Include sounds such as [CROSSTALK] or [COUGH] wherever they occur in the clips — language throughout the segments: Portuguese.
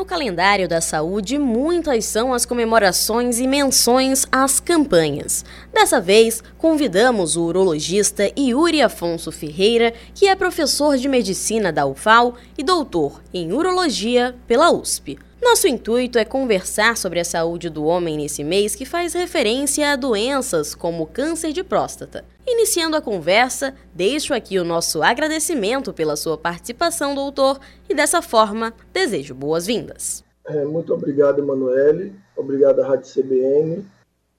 No calendário da saúde, muitas são as comemorações e menções às campanhas. Dessa vez, convidamos o urologista Yuri Afonso Ferreira, que é professor de medicina da UFAL e doutor em urologia pela USP. Nosso intuito é conversar sobre a saúde do homem nesse mês que faz referência a doenças como câncer de próstata. Iniciando a conversa, deixo aqui o nosso agradecimento pela sua participação, doutor, e dessa forma desejo boas-vindas. É, muito obrigado, Emanuele. Obrigado à Rádio CBN.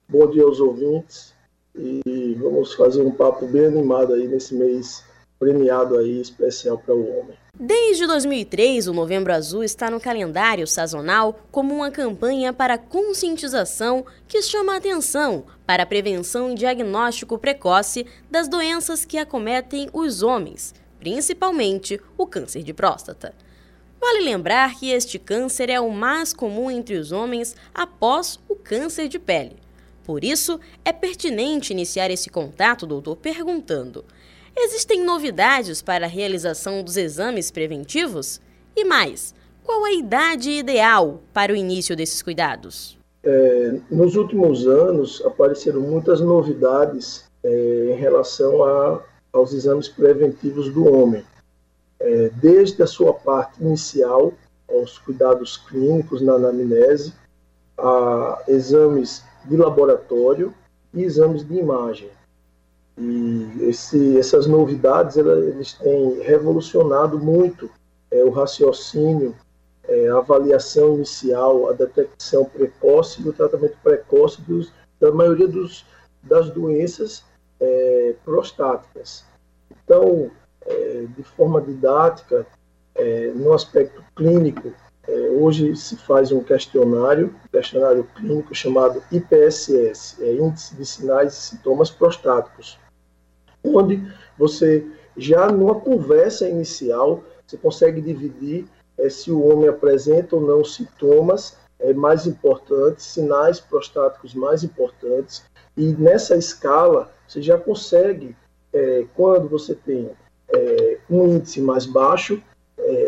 Bom dia aos ouvintes. E vamos fazer um papo bem animado aí nesse mês premiado aí especial para o homem. Desde 2003, o Novembro Azul está no calendário sazonal como uma campanha para conscientização que chama a atenção para a prevenção e diagnóstico precoce das doenças que acometem os homens, principalmente o câncer de próstata. Vale lembrar que este câncer é o mais comum entre os homens após o câncer de pele. Por isso, é pertinente iniciar esse contato, doutor, perguntando: Existem novidades para a realização dos exames preventivos? E mais, qual a idade ideal para o início desses cuidados? É, nos últimos anos apareceram muitas novidades é, em relação a, aos exames preventivos do homem. É, desde a sua parte inicial, aos cuidados clínicos na anamnese, a exames de laboratório e exames de imagem. E esse, essas novidades eles têm revolucionado muito é, o raciocínio, é, a avaliação inicial, a detecção precoce e o tratamento precoce dos, da maioria dos, das doenças é, prostáticas. Então, é, de forma didática, é, no aspecto clínico, é, hoje se faz um questionário, um questionário clínico chamado IPSS, é Índice de Sinais e Sintomas Prostáticos onde você já numa conversa inicial você consegue dividir é, se o homem apresenta ou não sintomas é, mais importantes, sinais prostáticos mais importantes, e nessa escala você já consegue, é, quando você tem um índice mais baixo,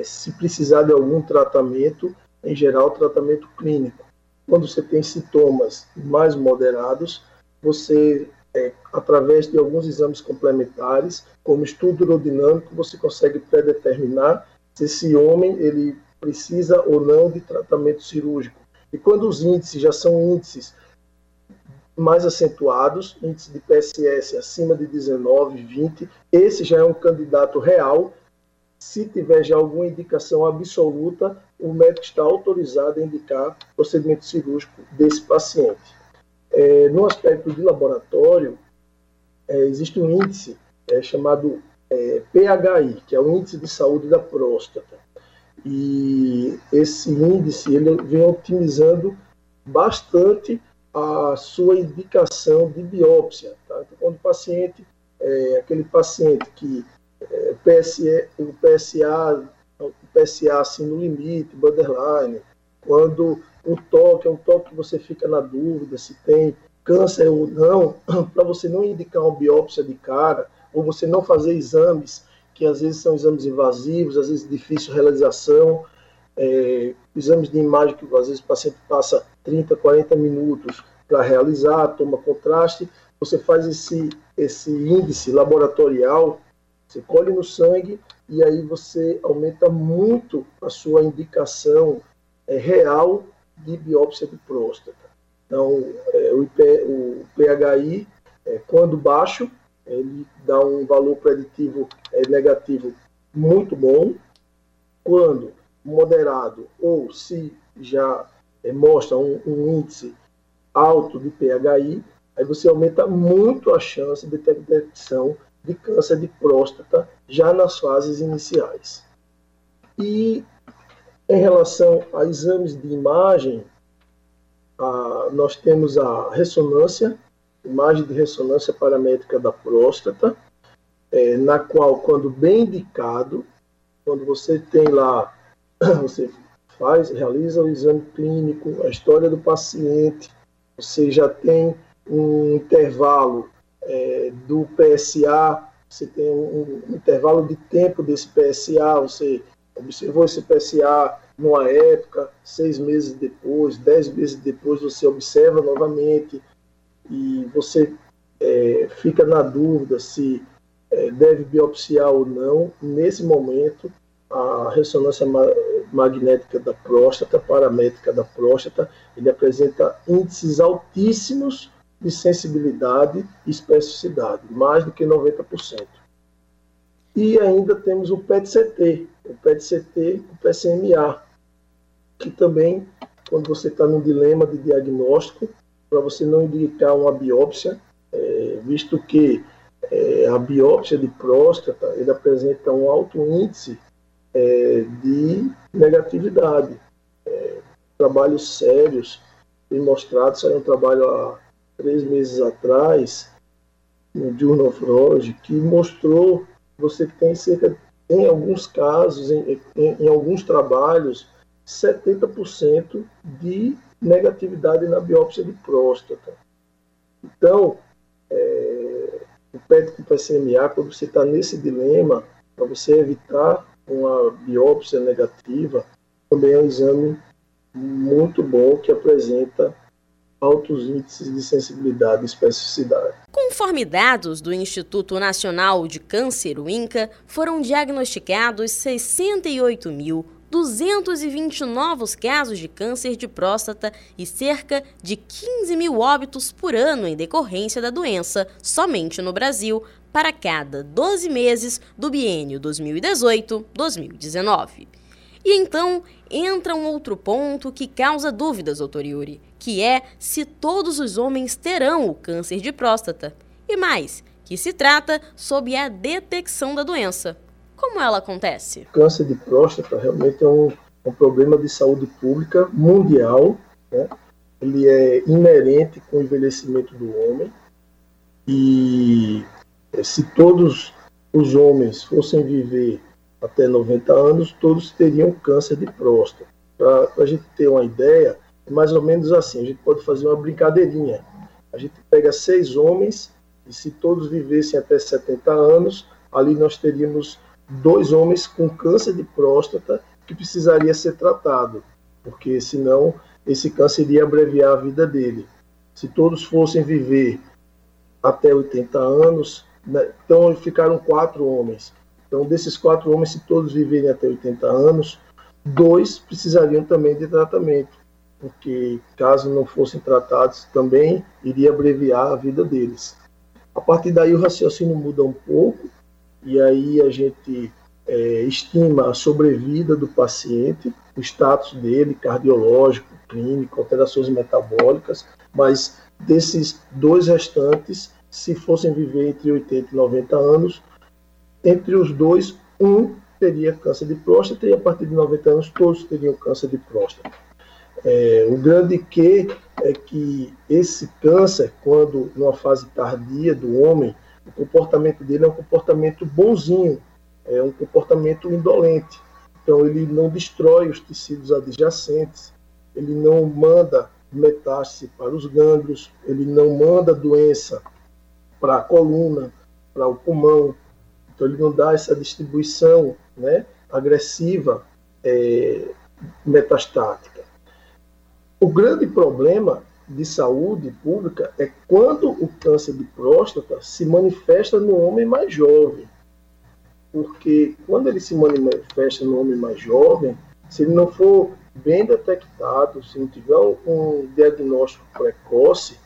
se precisar de algum tratamento, em geral, tratamento clínico. Quando você tem sintomas mais moderados, você é, através de alguns exames complementares, como estudo urodinâmico, você consegue predeterminar se esse homem ele precisa ou não de tratamento cirúrgico. E quando os índices já são índices mais acentuados, índice de PSS acima de 19, 20, esse já é um candidato real. Se tiver já alguma indicação absoluta, o médico está autorizado a indicar procedimento cirúrgico desse paciente. É, no aspecto de laboratório, é, existe um índice é, chamado é, PHI, que é o Índice de Saúde da Próstata. E esse índice ele vem otimizando bastante a sua indicação de biópsia. Tá? Então, quando o paciente, é, aquele paciente que é, o PSA, o PSA assim no limite, borderline, quando o toque é um toque que você fica na dúvida se tem câncer ou não, [CLEARS THROAT] para você não indicar uma biópsia de cara, ou você não fazer exames, que às vezes são exames invasivos, às vezes difícil realização, é, exames de imagem que às vezes o paciente passa 30, 40 minutos para realizar, toma contraste, você faz esse, esse índice laboratorial, você colhe no sangue e aí você aumenta muito a sua indicação é, real de biópsia de próstata. Então, é, o, IP, o, PHI, é, quando baixo, ele dá um valor preditivo é, negativo muito bom. Quando moderado ou se já é, mostra um, um, índice alto de PHI, aí você aumenta muito a chance de detecção de câncer de próstata já nas fases iniciais. E em relação a exames de imagem, a, nós temos a ressonância, imagem de ressonância paramétrica da próstata, é, na qual, quando bem indicado, quando você tem lá, [CLEARS THROAT] você faz, realiza o exame clínico, a história do paciente, você já tem um intervalo é, do PSA, você tem um, um, intervalo de tempo desse PSA, você observou esse PSA numa época, seis meses depois, dez meses depois, você observa novamente e você é, fica na dúvida se é, deve biopsiar ou não. Nesse momento, a ressonância magnética da próstata, paramétrica da próstata, ele apresenta índices altíssimos de sensibilidade e especificidade, mais do que 90%. E ainda temos o PET-CT, o PET-CT, o PSMA, que também, quando você está num dilema de diagnóstico, para você não indicar uma biópsia, é, visto que é, a biópsia de próstata ele apresenta um alto índice é, de negatividade. É, trabalhos sérios têm mostrado, saiu um trabalho há três meses atrás, no Journal of Urology, que mostrou você que tem cerca, em alguns casos, em, em, em alguns trabalhos, 70% de negatividade na biópsia de próstata. Então, é, o PET com PSMA, quando você está nesse dilema, para você evitar uma biópsia negativa, também é um exame muito bom que apresenta altos índices de sensibilidade e especificidade. Conforme dados do Instituto Nacional de Câncer, o INCA, foram diagnosticados 68.220 novos casos de câncer de próstata e cerca de 15 mil óbitos por ano em decorrência da doença, somente no Brasil, para cada 12 meses do biênio 2018-2019. E então entra um outro ponto que causa dúvidas, doutor Yuri, que é se todos os homens terão o câncer de próstata. E mais, que se trata sob a detecção da doença. Como ela acontece? O câncer de próstata realmente é um, um problema de saúde pública mundial. Né? Ele é inerente com o envelhecimento do homem. E eh, se todos os homens fossem viver até 90 anos, todos teriam câncer de próstata. Para a gente ter uma ideia, é mais ou menos assim: a gente pode fazer uma brincadeirinha. A gente pega seis homens, e se todos vivessem até 70 anos, ali nós teríamos dois homens com câncer de próstata que precisaria ser tratado, porque senão esse câncer iria abreviar a vida dele. Se todos fossem viver até 80 anos, né, então ficaram quatro homens. Então, desses quatro homens, se todos viverem até 80 anos, dois precisariam também de tratamento, porque caso não fossem tratados, também iria abreviar a vida deles. A partir daí, o raciocínio muda um pouco, e aí a gente é, estima a sobrevida do paciente, o status dele, cardiológico, clínico, alterações metabólicas, mas desses dois restantes, se fossem viver entre 80 e 90 anos, entre os dois, um teria câncer de próstata e a partir de 90 anos todos teriam câncer de próstata. É, o grande que é que esse câncer, quando numa fase tardia do homem, o comportamento dele é um comportamento bonzinho, é um comportamento indolente. Então ele não destrói os tecidos adjacentes, ele não manda metástase para os gânglios, ele não manda doença para a coluna, para o pulmão, então ele não dá essa distribuição né, agressiva é, metastática. O grande problema de saúde pública é quando o câncer de próstata se manifesta no homem mais jovem. Porque quando ele se manifesta no homem mais jovem, se ele não for bem detectado, se não tiver um diagnóstico precoce,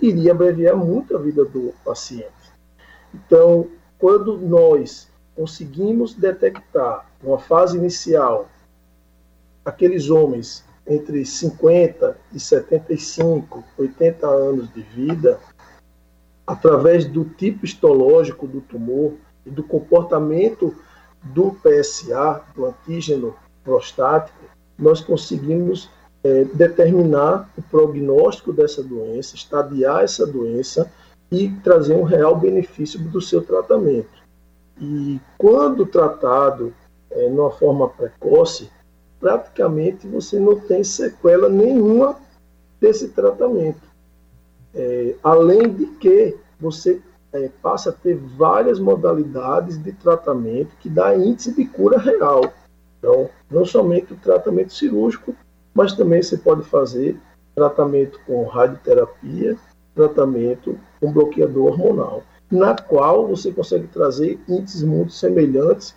iria abreviar muito a vida do paciente. Então, quando nós conseguimos detectar, numa fase inicial, aqueles homens entre 50 e 75, 80 anos de vida, através do tipo histológico do tumor e do comportamento do PSA, do antígeno prostático, nós conseguimos é, determinar o prognóstico dessa doença, estadiar essa doença e trazer um real benefício do seu tratamento. E quando tratado é, numa forma precoce, praticamente você não tem sequela nenhuma desse tratamento. É, além de que você é, passa a ter várias modalidades de tratamento que dá índice de cura real. Então, não somente o tratamento cirúrgico, mas também você pode fazer tratamento com radioterapia, tratamento com bloqueador hormonal, na qual você consegue trazer índices muito semelhantes,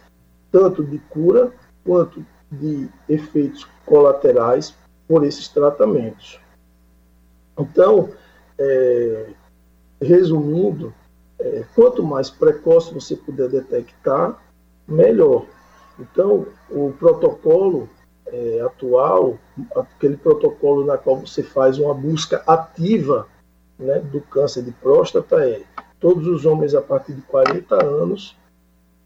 tanto de cura quanto de efeitos colaterais por esses tratamentos. Então, é, resumindo, é, quanto mais precoce você puder detectar, melhor. Então, o protocolo é, atual, aquele protocolo na qual você faz uma busca ativa né, do câncer de próstata, é todos os homens a partir de 40 anos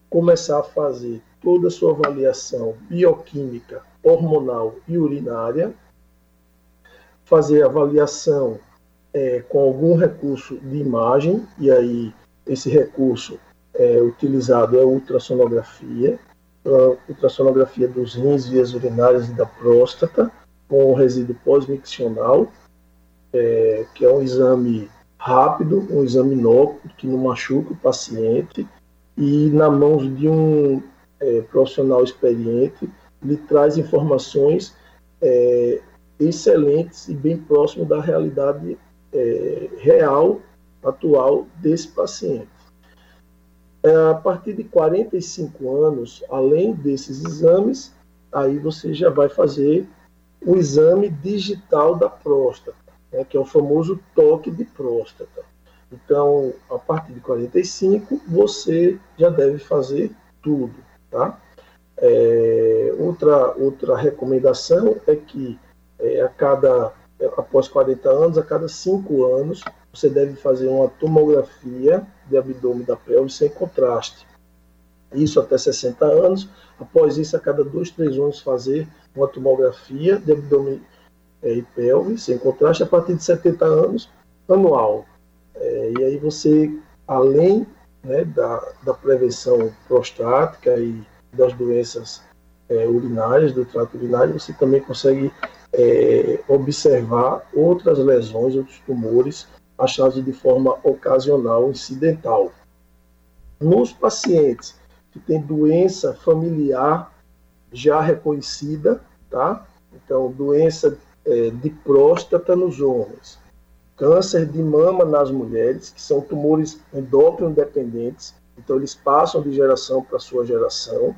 começar a fazer toda a sua avaliação bioquímica, hormonal e urinária, fazer avaliação é, com algum recurso de imagem, e aí esse recurso é, utilizado é a ultrassonografia, a ultrassonografia dos rins, vias urinárias e da próstata, com o resíduo pós-miccional, é, que é um exame rápido, um exame inócuo, que não machuca o paciente, e na mãos de um é, profissional experiente, lhe traz informações é, excelentes e bem próximo da realidade é, real atual desse paciente. É, a partir de 45 anos, além desses exames, aí você já vai fazer o exame digital da próstata, né, que é o famoso toque de próstata. Então, a partir de 45, você já deve fazer tudo, tá? É, outra, outra recomendação é que é, a cada após 40 anos, a cada 5 anos, você deve fazer uma tomografia de abdômen da pelve sem contraste. Isso até 60 anos. Após isso, a cada 2, 3 anos, fazer uma tomografia de abdômen é, e pelve sem contraste. A partir de 70 anos, anual. É, e aí você, além né, da, da prevenção prostática e das doenças é, urinárias, do trato urinário, você também consegue é, observar outras lesões, outros tumores achados de forma ocasional, incidental. Nos pacientes que têm doença familiar já reconhecida, tá? Então, doença é, de próstata nos homens, câncer de mama nas mulheres, que são tumores endócrino dependentes, então eles passam de geração para sua geração.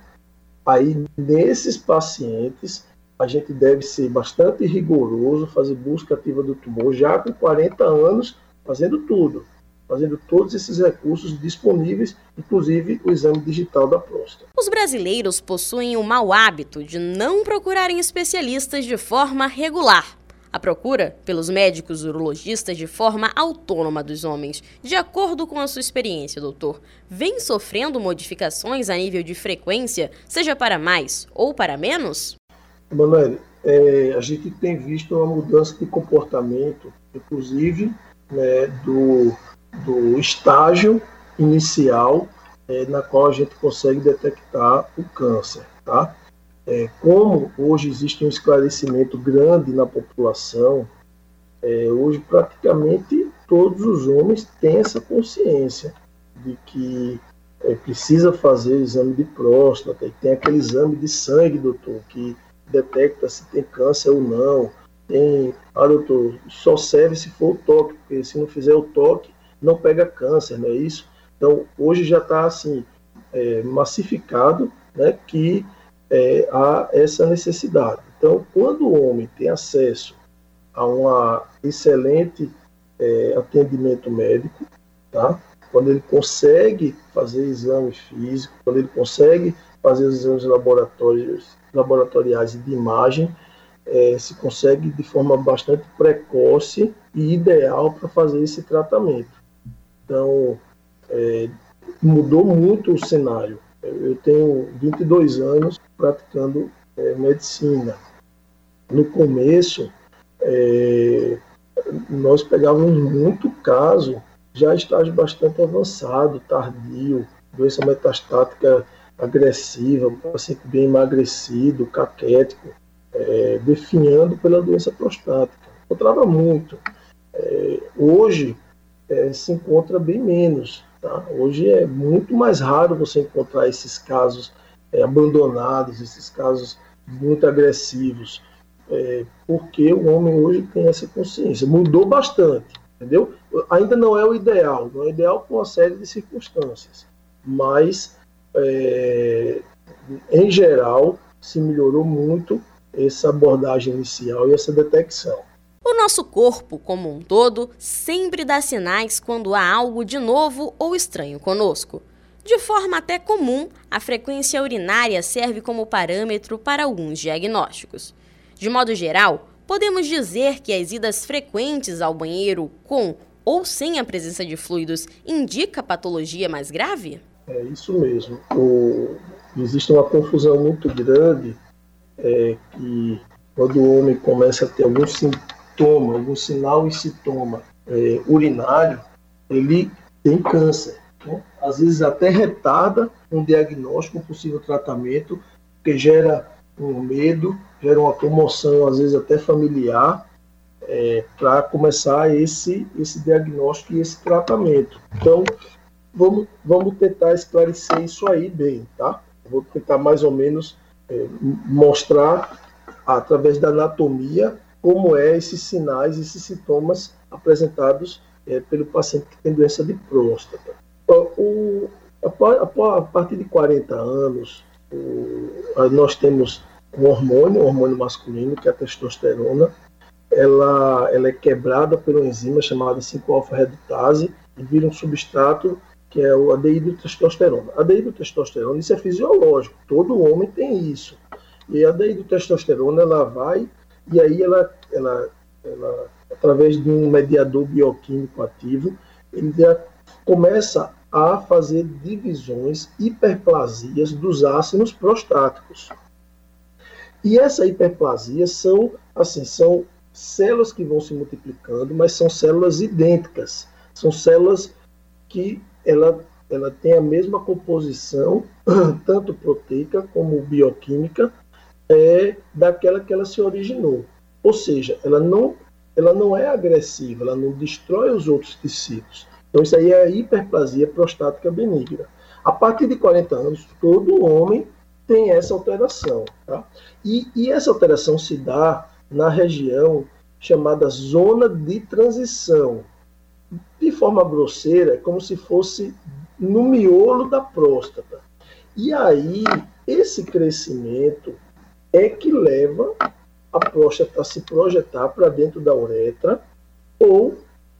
Aí, nesses pacientes, a gente deve ser bastante rigoroso, fazer busca ativa do tumor, já com 40 anos, fazendo tudo, fazendo todos esses recursos disponíveis, inclusive o exame digital da próstata. Os brasileiros possuem o mau hábito de não procurarem especialistas de forma regular. A procura pelos médicos urologistas de forma autônoma dos homens, de acordo com a sua experiência, doutor, vem sofrendo modificações a nível de frequência, seja para mais ou para menos? Emanuel, é, a gente tem visto uma mudança de comportamento, inclusive né, do, do estágio inicial é, na qual a gente consegue detectar o câncer. Tá? É, como hoje existe um esclarecimento grande na população, é, hoje praticamente todos os homens têm essa consciência de que é, precisa fazer exame de próstata, e tem aquele exame de sangue, doutor, que detecta se tem câncer ou não. Tem, ah, doutor, só serve se for o toque, porque se não fizer o toque, não pega câncer, não é isso? Então, hoje já está assim, é, massificado né, que é, há essa necessidade. Então, quando o homem tem acesso a um excelente é, atendimento médico, tá? quando ele consegue fazer exame físico, quando ele consegue fazer os exames laboratoriais e de imagem, é, se consegue de forma bastante precoce e ideal para fazer esse tratamento. Então, é, mudou muito o cenário. Eu tenho 22 anos praticando é, medicina No começo, é, nós pegávamos muito caso já estágio bastante avançado, tardio, doença metastática agressiva, paciente bem emagrecido, caquético, é, definhando pela doença prostática. Encontrava muito. É, hoje é, se encontra bem menos. Tá? Hoje é muito mais raro você encontrar esses casos é, abandonados, esses casos muito agressivos, é, porque o homem hoje tem essa consciência. Mudou bastante, entendeu? Ainda não é o ideal, não é ideal por uma série de circunstâncias, mas é, em geral se melhorou muito essa abordagem inicial e essa detecção. O nosso corpo, como um todo, sempre dá sinais quando há algo de novo ou estranho conosco. De forma até comum, a frequência urinária serve como parâmetro para alguns diagnósticos. De modo geral, podemos dizer que as idas frequentes ao banheiro com ou sem a presença de fluidos indica patologia mais grave? É isso mesmo. O... Existe uma confusão muito grande é, que quando o homem começa a ter algum sintoma, algum sinal e sintoma é, urinário, ele tem câncer. Né? Às vezes até retarda um diagnóstico, um possível tratamento, que gera um medo, gera uma comoção, às vezes até familiar, é, para começar esse, esse diagnóstico e esse tratamento. Então, vamos, vamos tentar esclarecer isso aí bem, tá? Vou tentar mais ou menos é, mostrar através da anatomia como é esses sinais, esses sintomas apresentados é, pelo paciente que tem doença de próstata. O, a, partir de 40 anos, o, nós temos um hormônio, um hormônio masculino, que é a testosterona, ela, ela é quebrada por uma enzima chamada 5-alfa-redutase e vira um substrato que é o adeído-testosterona. Adeído-testosterona, isso é fisiológico, todo homem tem isso. E a adeído-testosterona, ela vai, e aí ela, ela, ela, através de um mediador bioquímico ativo, ele já começa a fazer divisões, hiperplasias dos ácidos prostáticos. E essa hiperplasia são, assim, são células que vão se multiplicando, mas são células idênticas. São células que ela, ela tem a mesma composição, [CLEARS THROAT] tanto proteica como bioquímica, é, daquela que ela se originou. Ou seja, ela não, ela não é agressiva, ela não destrói os outros tecidos. Então, isso aí é hiperplasia prostática benigna. A partir de 40 anos, todo homem tem essa alteração. Tá? E, e essa alteração se dá na região chamada zona de transição, de forma grosseira, é como se fosse no miolo da próstata. E aí, esse crescimento é que leva a próstata a se projetar para dentro da uretra ou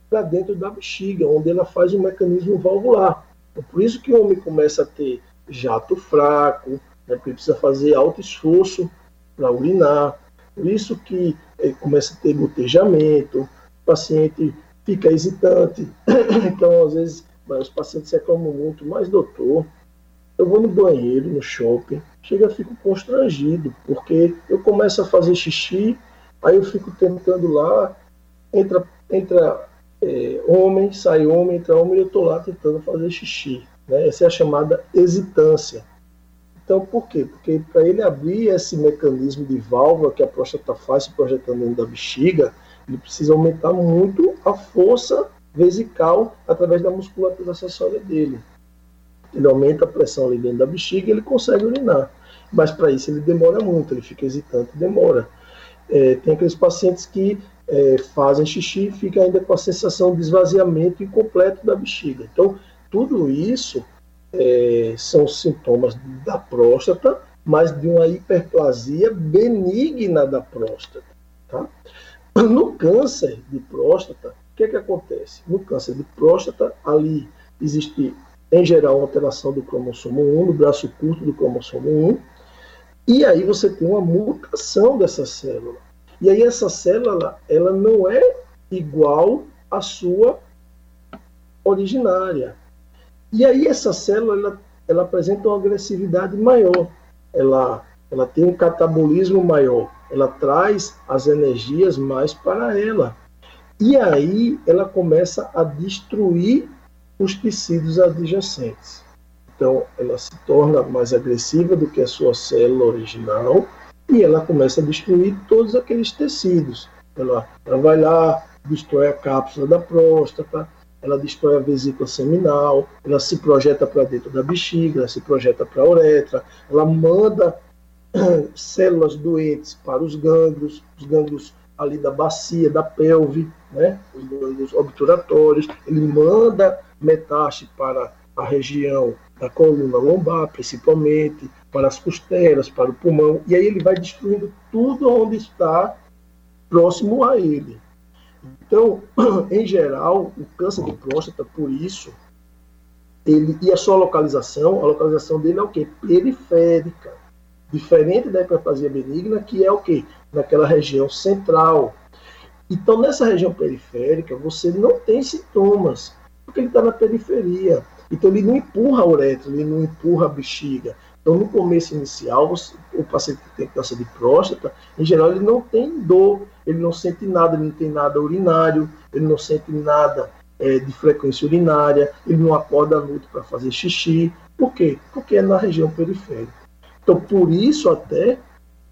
para dentro da bexiga, onde ela faz um mecanismo valvular. Então, por isso que o homem começa a ter jato fraco, né, porque precisa fazer alto esforço para urinar. Por isso que ele começa a ter gotejamento, o paciente fica hesitante. [COUGHS] Então, às vezes, os pacientes reclamam muito, mas doutor, eu vou no banheiro, no shopping, chega, fico constrangido, porque eu começo a fazer xixi, aí eu fico tentando lá, entra, entra é, homem, sai homem, entra homem, e eu estou lá tentando fazer xixi. Né? Essa é a chamada hesitância. Então, por quê? Porque para ele abrir esse mecanismo de válvula que a próstata faz se projetando dentro da bexiga, ele precisa aumentar muito a força vesical através da musculatura acessória dele. Ele aumenta a pressão ali dentro da bexiga e ele consegue urinar. Mas para isso ele demora muito, ele fica hesitante, demora. É, tem aqueles pacientes que é, fazem xixi e ficam ainda com a sensação de esvaziamento incompleto da bexiga. Então, tudo isso é, são sintomas da próstata, mas de uma hiperplasia benigna da próstata. Tá? No câncer de próstata, o que, é que acontece? No câncer de próstata, ali existe, em geral, uma alteração do cromossomo 1, no braço curto do cromossomo 1, e aí você tem uma mutação dessa célula. E aí essa célula, ela não é igual à sua originária. E aí essa célula, ela, ela apresenta uma agressividade maior. Ela, ela tem um catabolismo maior ela traz as energias mais para ela. E aí ela começa a destruir os tecidos adjacentes. Então ela se torna mais agressiva do que a sua célula original e ela começa a destruir todos aqueles tecidos. Ela, ela vai lá, destrói a cápsula da próstata, ela destrói a vesícula seminal, ela se projeta para dentro da bexiga, ela se projeta para a uretra, ela manda [CLEARS THROAT] células doentes para os gânglios, os gânglios ali da bacia, da pelve, né, os gânglios obturatórios, ele manda metástase para a região da coluna lombar, principalmente, para as costelas, para o pulmão, e aí ele vai destruindo tudo onde está próximo a ele. Então, [CLEARS THROAT] em geral, o câncer de próstata, por isso, ele e a sua localização, a localização dele é o quê? Periférica. Diferente da hiperplasia benigna, que é o quê? Naquela região central. Então, nessa região periférica, você não tem sintomas, porque ele está na periferia. Então, ele não empurra a uretra, ele não empurra a bexiga. Então, no começo inicial, o paciente que tem câncer de próstata, em geral, ele não tem dor, ele não sente nada, ele não tem nada urinário, ele não sente nada é, de frequência urinária, ele não acorda à noite para fazer xixi. Por quê? Porque é na região periférica. Então, por isso até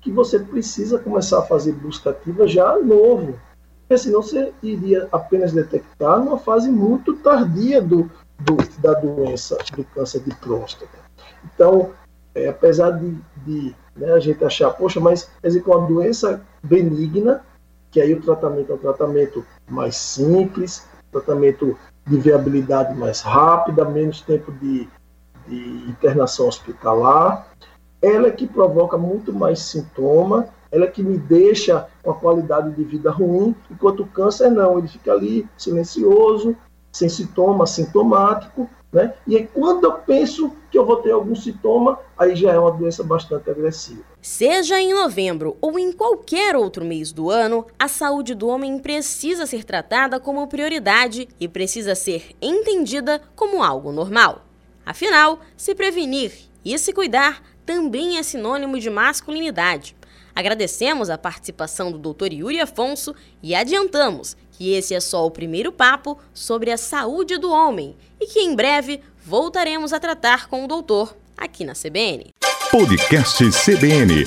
que você precisa começar a fazer busca ativa já novo. Porque senão você iria apenas detectar numa fase muito tardia do, do da doença, do câncer de próstata. Então, é, apesar de, de né, a gente achar, poxa, mas quer dizer, com a doença benigna, que aí o tratamento é um tratamento mais simples, tratamento de viabilidade mais rápida, menos tempo de, de internação hospitalar, ela é que provoca muito mais sintoma, ela é que me deixa com a qualidade de vida ruim, enquanto o câncer não, ele fica ali silencioso, sem sintoma, sintomático, né? E aí, quando eu penso que eu vou ter algum sintoma, aí já é uma doença bastante agressiva. Seja em novembro ou em qualquer outro mês do ano, a saúde do homem precisa ser tratada como prioridade e precisa ser entendida como algo normal. Afinal, se prevenir e se cuidar também é sinônimo de masculinidade. Agradecemos a participação do Dr. Yuri Afonso e adiantamos que esse é só o primeiro papo sobre a saúde do homem e que em breve voltaremos a tratar com o doutor aqui na CBN. Podcast CBN.